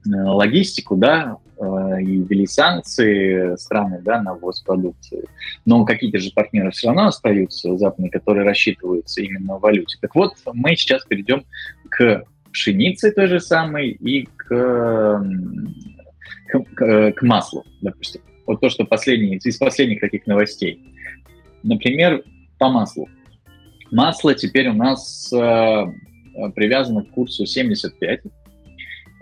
э, логистику, да, и ввели санкции страны да, на ввоз продукции. Но какие-то же партнеры все равно остаются западные, которые рассчитываются именно в валюте. Так вот, мы сейчас перейдем к пшенице той же самой и к, к, к, к маслу, допустим. Вот то, что последние, из последних таких новостей. Например, по маслу. Масло теперь у нас э, привязано к курсу 75, а,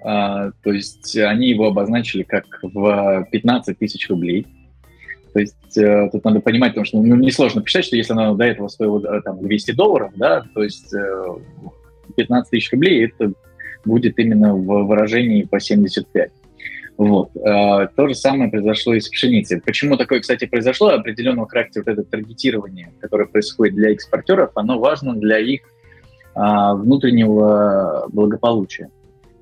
то есть они его обозначили как в 15 тысяч рублей. То есть э, тут надо понимать, потому что ну, несложно посчитать, что если оно до этого стоило э, там, 200 долларов, да, то есть 15 э, тысяч рублей это будет именно в выражении по 75. Вот. То же самое произошло и с пшеницей. Почему такое, кстати, произошло? Определенного характера вот это таргетирование, которое происходит для экспортеров, оно важно для их а, внутреннего благополучия.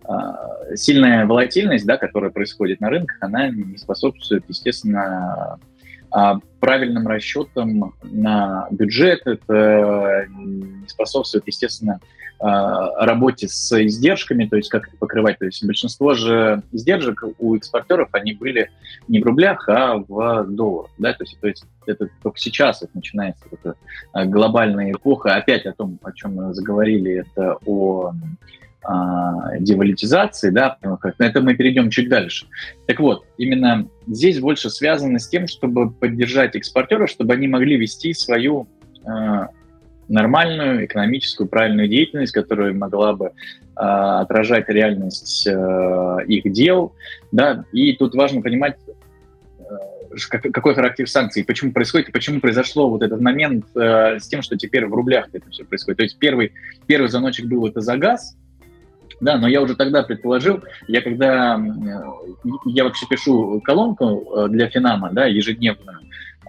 А, сильная волатильность, да, которая происходит на рынках, она не способствует, естественно, а, правильным расчетам на бюджет, это не способствует, естественно, а, работе с издержками, то есть как их покрывать. То есть большинство же издержек у экспортеров, они были не в рублях, а в долларах. Да? То, есть, то есть это только сейчас это начинается эта глобальная эпоха. Опять о том, о чем мы заговорили, это о девалютизации, да, на это мы перейдем чуть дальше. Так вот, именно здесь больше связано с тем, чтобы поддержать экспортеров, чтобы они могли вести свою э, нормальную экономическую правильную деятельность, которая могла бы э, отражать реальность э, их дел, да, и тут важно понимать, какой характер санкций, почему происходит, и почему произошло вот этот момент э, с тем, что теперь в рублях это все происходит. То есть первый, первый звоночек был это за газ, да, но я уже тогда предположил, я когда, я вообще пишу колонку э, для Финама, да, ежедневную,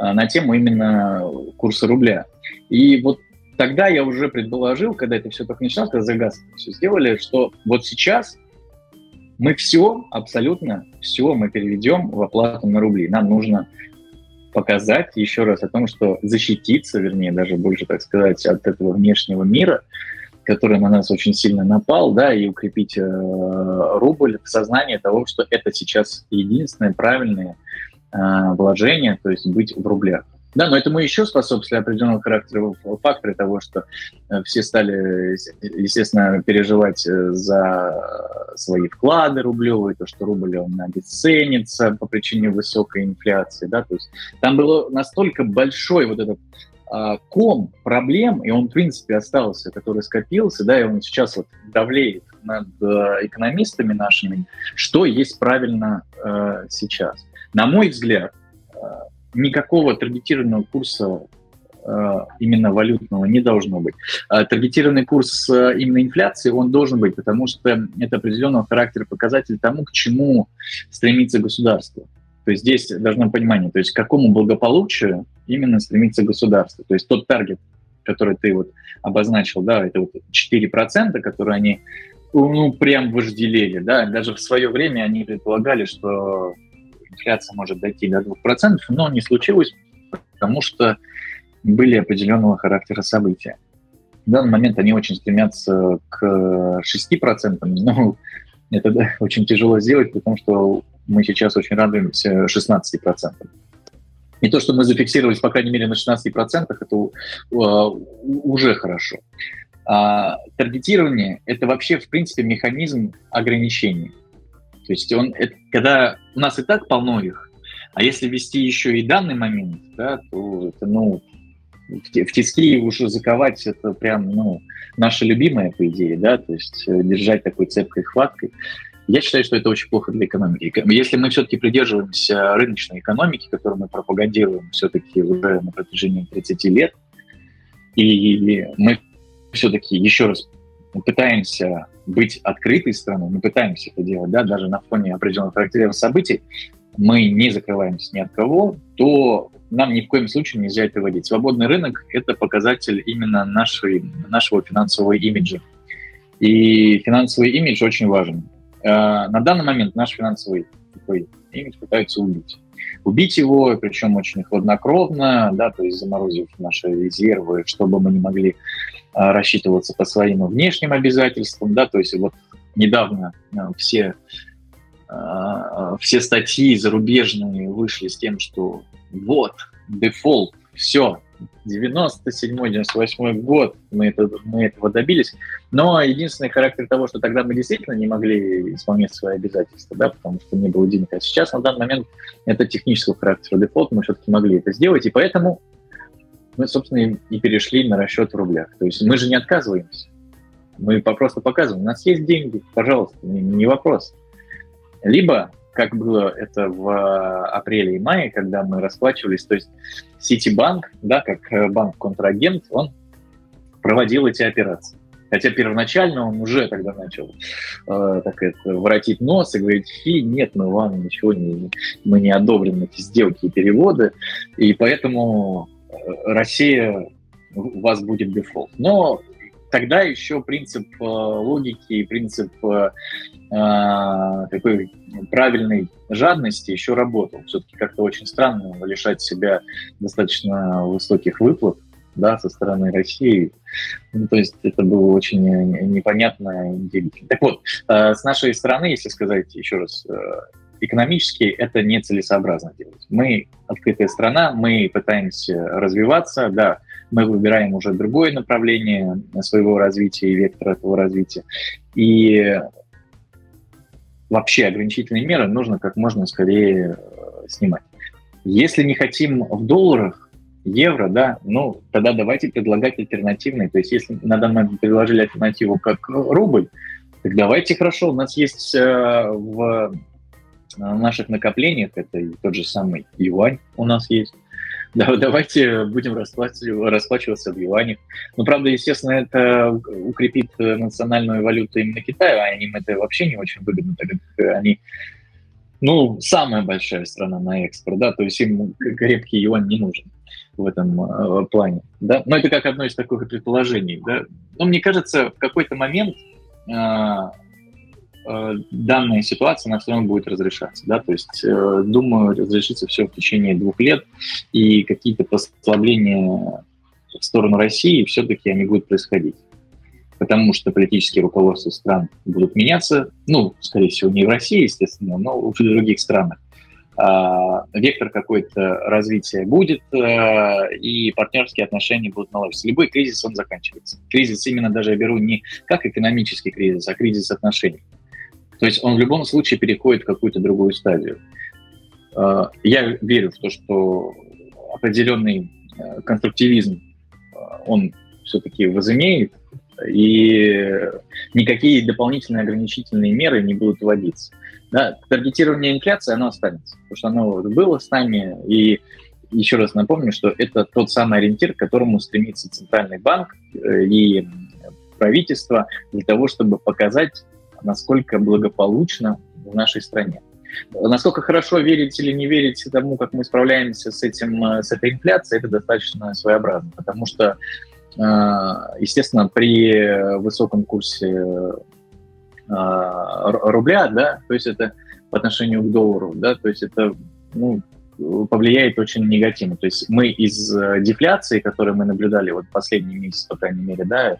э, на тему именно курса рубля. И вот тогда я уже предположил, когда это все только начиналось, когда за газ все сделали, что вот сейчас мы все, абсолютно все мы переведем в оплату на рубли. Нам нужно показать еще раз о том, что защититься, вернее, даже больше, так сказать, от этого внешнего мира – который на нас очень сильно напал, да, и укрепить э, рубль в сознании того, что это сейчас единственное правильное э, вложение, то есть быть в рублях. Да, но этому еще способствовали определенного характера факторы того, что э, все стали, естественно, переживать э, за свои вклады рублевые, то, что рубль он обесценится по причине высокой инфляции, да, то есть там было настолько большой вот этот ком проблем, и он, в принципе, остался, который скопился, да, и он сейчас вот давлеет над э, экономистами нашими, что есть правильно э, сейчас. На мой взгляд, э, никакого таргетированного курса э, именно валютного не должно быть. А таргетированный курс э, именно инфляции, он должен быть, потому что это определенного характера показатель тому, к чему стремится государство. То есть здесь должно понимание, то есть к какому благополучию именно стремится государство. То есть тот таргет, который ты вот обозначил, да, это вот 4%, которые они ну, прям вожделели, да, даже в свое время они предполагали, что инфляция может дойти до 2%, но не случилось, потому что были определенного характера события. В данный момент они очень стремятся к 6%, но это да, очень тяжело сделать, потому что мы сейчас очень радуемся 16%. И то, что мы зафиксировались, по крайней мере, на 16%, это uh, уже хорошо. А таргетирование – это вообще, в принципе, механизм ограничений. То есть он, это, когда у нас и так полно их, а если ввести еще и данный момент, да, то это, ну, в, в тиски уже заковать, это прям, ну, наша любимая, по идее, да, то есть э, держать такой цепкой хваткой. Я считаю, что это очень плохо для экономики. Если мы все-таки придерживаемся рыночной экономики, которую мы пропагандируем все-таки уже на протяжении 30 лет, и мы все-таки еще раз пытаемся быть открытой страной, мы пытаемся это делать, да, даже на фоне определенных характерных событий, мы не закрываемся ни от кого, то нам ни в коем случае нельзя это вводить. Свободный рынок – это показатель именно нашей, нашего финансового имиджа. И финансовый имидж очень важен. Э, на данный момент наш финансовый такой имидж пытаются убить. Убить его, причем очень хладнокровно, да, то есть заморозив наши резервы, чтобы мы не могли а, рассчитываться по своим внешним обязательствам, да, то есть вот недавно а, все, а, все статьи зарубежные вышли с тем, что вот, дефолт, все, 97-98 год мы, это, мы этого добились. Но единственный характер того, что тогда мы действительно не могли исполнять свои обязательства, да, потому что не было денег. А сейчас, на данный момент, это технического характера дефолт, мы все-таки могли это сделать, и поэтому мы, собственно, и перешли на расчет в рублях. То есть мы же не отказываемся. Мы просто показываем, у нас есть деньги, пожалуйста, не, не вопрос. Либо, как было это в апреле и мае, когда мы расплачивались, то есть Ситибанк, да, как э, банк-контрагент, он проводил эти операции. Хотя первоначально он уже тогда начал э, так это, воротить нос и говорить, фи, нет, мы вам ничего не, мы не одобрим эти сделки и переводы, и поэтому Россия, у вас будет дефолт. Но тогда еще принцип э, логики и принцип э, э, такой правильной жадности еще работал. Все-таки как-то очень странно лишать себя достаточно высоких выплат да, со стороны России. Ну, то есть это было очень непонятно и Так вот, с нашей стороны, если сказать еще раз, экономически это нецелесообразно делать. Мы открытая страна, мы пытаемся развиваться, да, мы выбираем уже другое направление своего развития и вектор этого развития. И вообще ограничительные меры нужно как можно скорее э, снимать. Если не хотим в долларах, евро, да, ну, тогда давайте предлагать альтернативные. То есть если на данный момент предложили альтернативу как рубль, так давайте хорошо, у нас есть э, в наших накоплениях, это тот же самый юань у нас есть, да, давайте будем расплачиваться, в юанях. Ну, правда, естественно, это укрепит национальную валюту именно Китая, а им это вообще не очень выгодно, так как они, ну, самая большая страна на экспорт, да, то есть им крепкий юань не нужен в этом э, плане, да. Но это как одно из таких предположений, да. Но мне кажется, в какой-то момент э, Э, данная ситуация, она все будет разрешаться. Да? То есть, э, думаю, разрешится все в течение двух лет, и какие-то послабления в сторону России все-таки они будут происходить. Потому что политические руководства стран будут меняться, ну, скорее всего, не в России, естественно, но в других странах. А, вектор какой-то развития будет, а, и партнерские отношения будут наладиться. Любой кризис, он заканчивается. Кризис именно даже я беру не как экономический кризис, а кризис отношений. То есть он в любом случае переходит в какую-то другую стадию. А, я верю в то, что определенный э, конструктивизм, а, он все-таки возымеет и никакие дополнительные ограничительные меры не будут вводиться. Да, таргетирование инфляции, оно останется, потому что оно было с нами, и еще раз напомню, что это тот самый ориентир, к которому стремится Центральный банк э, и правительство для того, чтобы показать, насколько благополучно в нашей стране. Насколько хорошо верить или не верить тому, как мы справляемся с, этим, э, с этой инфляцией, это достаточно своеобразно, потому что, э, естественно, при высоком курсе рубля, да, то есть это по отношению к доллару, да, то есть это ну, повлияет очень негативно. То есть мы из э, дефляции, которую мы наблюдали вот последний месяц, по крайней мере, да,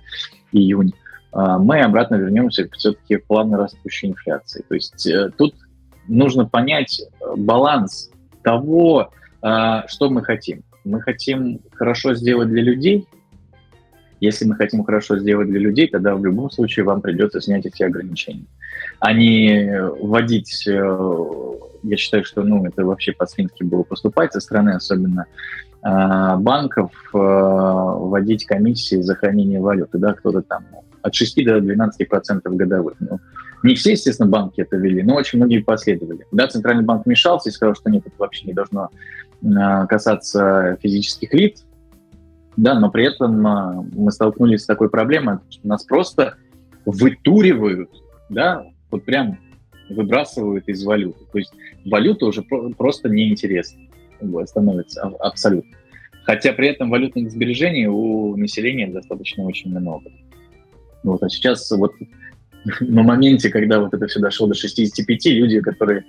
июнь, э, мы обратно вернемся все-таки к плавно растущей инфляции. То есть э, тут нужно понять баланс того, что мы хотим. Мы хотим хорошо сделать для людей. Если мы хотим хорошо сделать для людей, тогда в любом случае вам придется снять эти ограничения, а не вводить я считаю, что ну, это вообще по-свински было поступать со стороны, особенно э, банков, э, вводить комиссии за хранение валюты, да, кто-то там от 6 до 12 процентов годовых. Ну, не все, естественно, банки это вели, но очень многие последовали. Да, Центральный банк вмешался и сказал, что нет, это вообще не должно э, касаться физических лиц, да, но при этом э, мы столкнулись с такой проблемой, что нас просто вытуривают, да, вот прям выбрасывают из валюты. То есть валюта уже про- просто неинтересна становится абсолютно. Хотя при этом валютных сбережений у населения достаточно очень много. Вот, а сейчас вот на моменте, когда вот это все дошло до 65, люди, которые,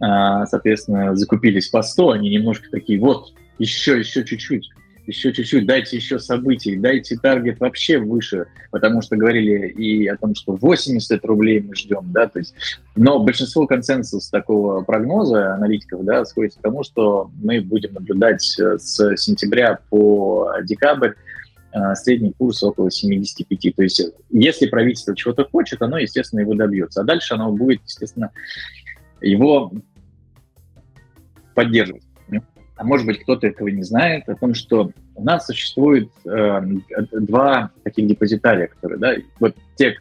а, соответственно, закупились по 100, они немножко такие, вот, еще, еще чуть-чуть еще чуть-чуть, дайте еще событий, дайте таргет вообще выше, потому что говорили и о том, что 80 рублей мы ждем, да, то есть, но большинство консенсус такого прогноза аналитиков, да, сходится к тому, что мы будем наблюдать э, с сентября по декабрь средний курс около 75. То есть, если правительство чего-то хочет, оно, естественно, его добьется. А дальше оно будет, естественно, его поддерживать а может быть кто-то этого не знает, о том, что у нас существует э, два таких депозитария, которые, да, вот те,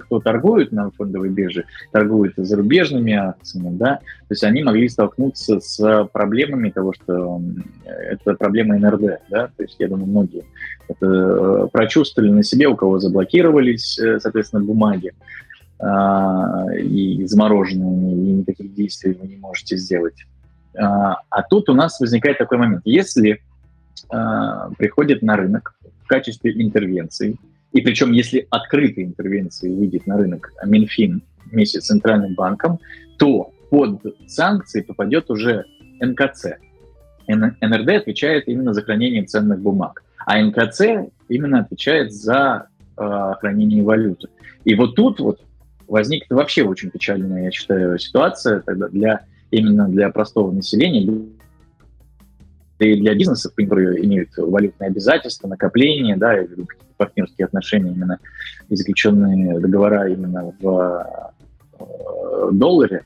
кто торгует на фондовой бирже, торгуют зарубежными акциями, да, то есть они могли столкнуться с проблемами того, что это проблема НРД, да, то есть я думаю, многие это э, прочувствовали на себе, у кого заблокировались, э, соответственно, бумаги, э, и замороженные, и никаких действий вы не можете сделать. А, а тут у нас возникает такой момент. Если а, приходит на рынок в качестве интервенции, и причем если открытой интервенции выйдет на рынок Минфин вместе с Центральным банком, то под санкции попадет уже НКЦ. НРД отвечает именно за хранение ценных бумаг, а НКЦ именно отвечает за э, хранение валюты. И вот тут вот возникнет вообще очень печальная, я считаю, ситуация тогда для именно для простого населения и для бизнесов, которые имеют валютные обязательства, накопления, да, партнерские отношения, именно заключенные договора именно в э, долларе,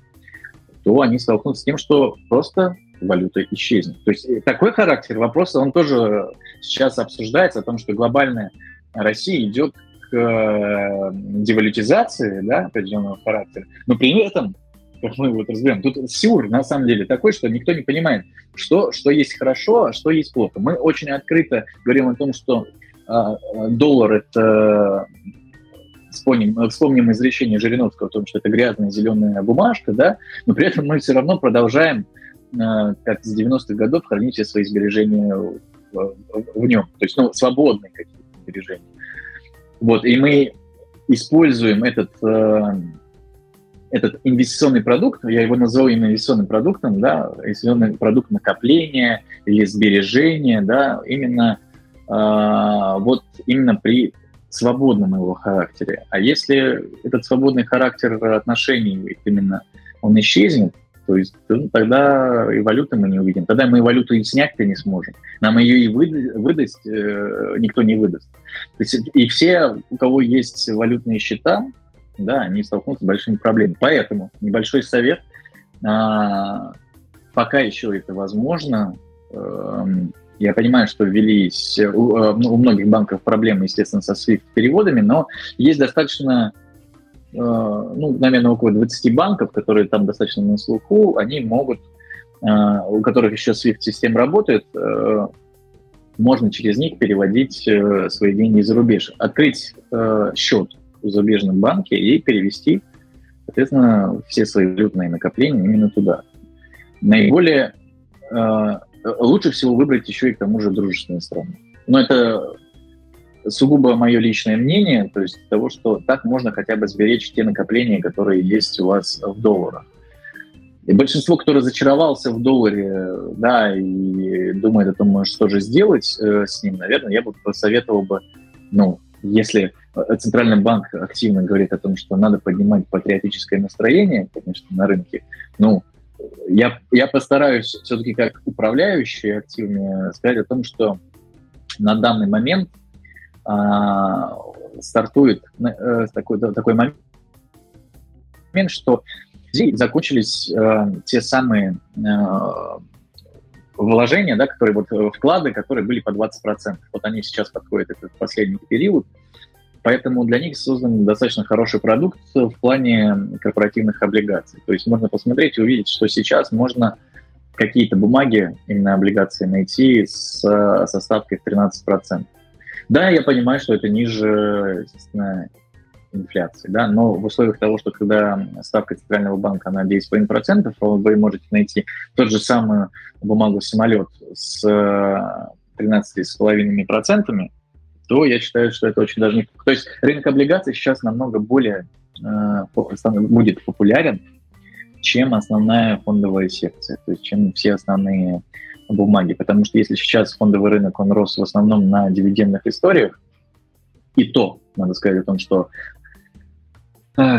то они столкнутся с тем, что просто валюта исчезнет. То есть такой характер вопроса, он тоже сейчас обсуждается, о том, что глобальная Россия идет к э, девалютизации да, определенного характера, но при этом мы вот разберем. Тут сюр, на самом деле, такой, что никто не понимает, что, что есть хорошо, а что есть плохо. Мы очень открыто говорим о том, что э, доллар — это вспомним, вспомним изречение Жириновского о том, что это грязная зеленая бумажка, да, но при этом мы все равно продолжаем, э, как с 90-х годов, хранить все свои сбережения в, в, в нем, то есть ну, свободные какие-то сбережения. Вот, и мы используем этот э, этот инвестиционный продукт, я его назову именно инвестиционным продуктом, да, инвестиционный продукт накопления или сбережения, да, именно э, вот именно при свободном его характере. А если этот свободный характер отношений именно он исчезнет, то есть ну, тогда и валюты мы не увидим. Тогда мы валюту и снять-то не сможем. Нам ее и выда- выдать э, никто не выдаст. То есть, и все, у кого есть валютные счета, да, они столкнутся с большими проблемами. Поэтому небольшой совет. А, пока еще это возможно, э, Я понимаю, что ввелись у, у многих банков проблемы, естественно, со SWIFT-переводами, но есть достаточно ну, наверное, около 20 банков, которые там достаточно на слуху, они могут, у которых еще SWIFT-система работает, можно через них переводить свои деньги за рубеж. Открыть счет в зарубежном банке и перевести, соответственно, все свои валютные накопления именно туда. Наиболее э, лучше всего выбрать еще и к тому же дружественные страны. Но это сугубо мое личное мнение, то есть того, что так можно хотя бы сберечь те накопления, которые есть у вас в долларах. И большинство, кто разочаровался в долларе, да, и думает о том, что же сделать э, с ним, наверное, я бы посоветовал бы, ну, если э, Центральный банк активно говорит о том, что надо поднимать патриотическое настроение, конечно, на рынке, ну, я, я постараюсь все-таки как управляющий активнее сказать о том, что на данный момент а, стартует а, такой, такой момент, что здесь закончились а, те самые а, вложения, да, которые вот э, вклады, которые были по 20%. Вот они сейчас подходят этот последний период. Поэтому для них создан достаточно хороший продукт в плане корпоративных облигаций. То есть можно посмотреть и увидеть, что сейчас можно какие-то бумаги, именно облигации, найти с, со ставкой в 13%. Да, я понимаю, что это ниже, естественно, инфляции, да, но в условиях того, что когда ставка Центрального банка, она 9,5%, вы можете найти тот же самую бумагу самолет с 13,5%, то я считаю, что это очень даже не... То есть рынок облигаций сейчас намного более э, будет популярен, чем основная фондовая секция, то есть чем все основные бумаги. Потому что если сейчас фондовый рынок, он рос в основном на дивидендных историях, и то, надо сказать о том, что э,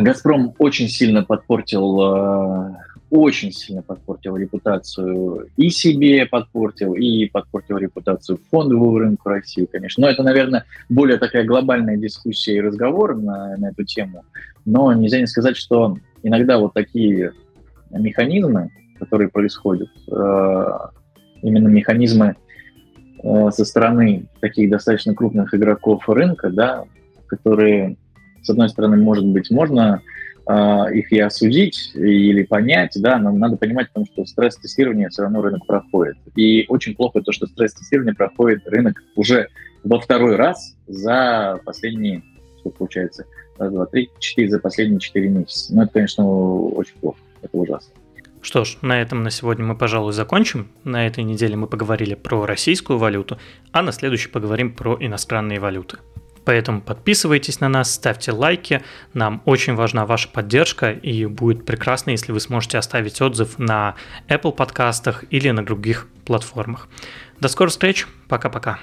«Газпром» очень сильно подпортил э, очень сильно подпортил репутацию и себе подпортил, и подпортил репутацию фондового рынка России, конечно. Но это, наверное, более такая глобальная дискуссия и разговор на, на эту тему. Но нельзя не сказать, что иногда вот такие механизмы, которые происходят, э, именно механизмы со стороны таких достаточно крупных игроков рынка, да, которые, с одной стороны, может быть, можно а, их и осудить или понять, да, нам надо понимать, потому что стресс-тестирование все равно рынок проходит. И очень плохо то, что стресс-тестирование проходит рынок уже во второй раз за последние, что получается, раз, два, три, четыре, за последние четыре месяца. Ну, это, конечно, очень плохо, это ужасно. Что ж, на этом на сегодня мы, пожалуй, закончим. На этой неделе мы поговорили про российскую валюту, а на следующей поговорим про иностранные валюты. Поэтому подписывайтесь на нас, ставьте лайки. Нам очень важна ваша поддержка, и будет прекрасно, если вы сможете оставить отзыв на Apple подкастах или на других платформах. До скорых встреч. Пока-пока.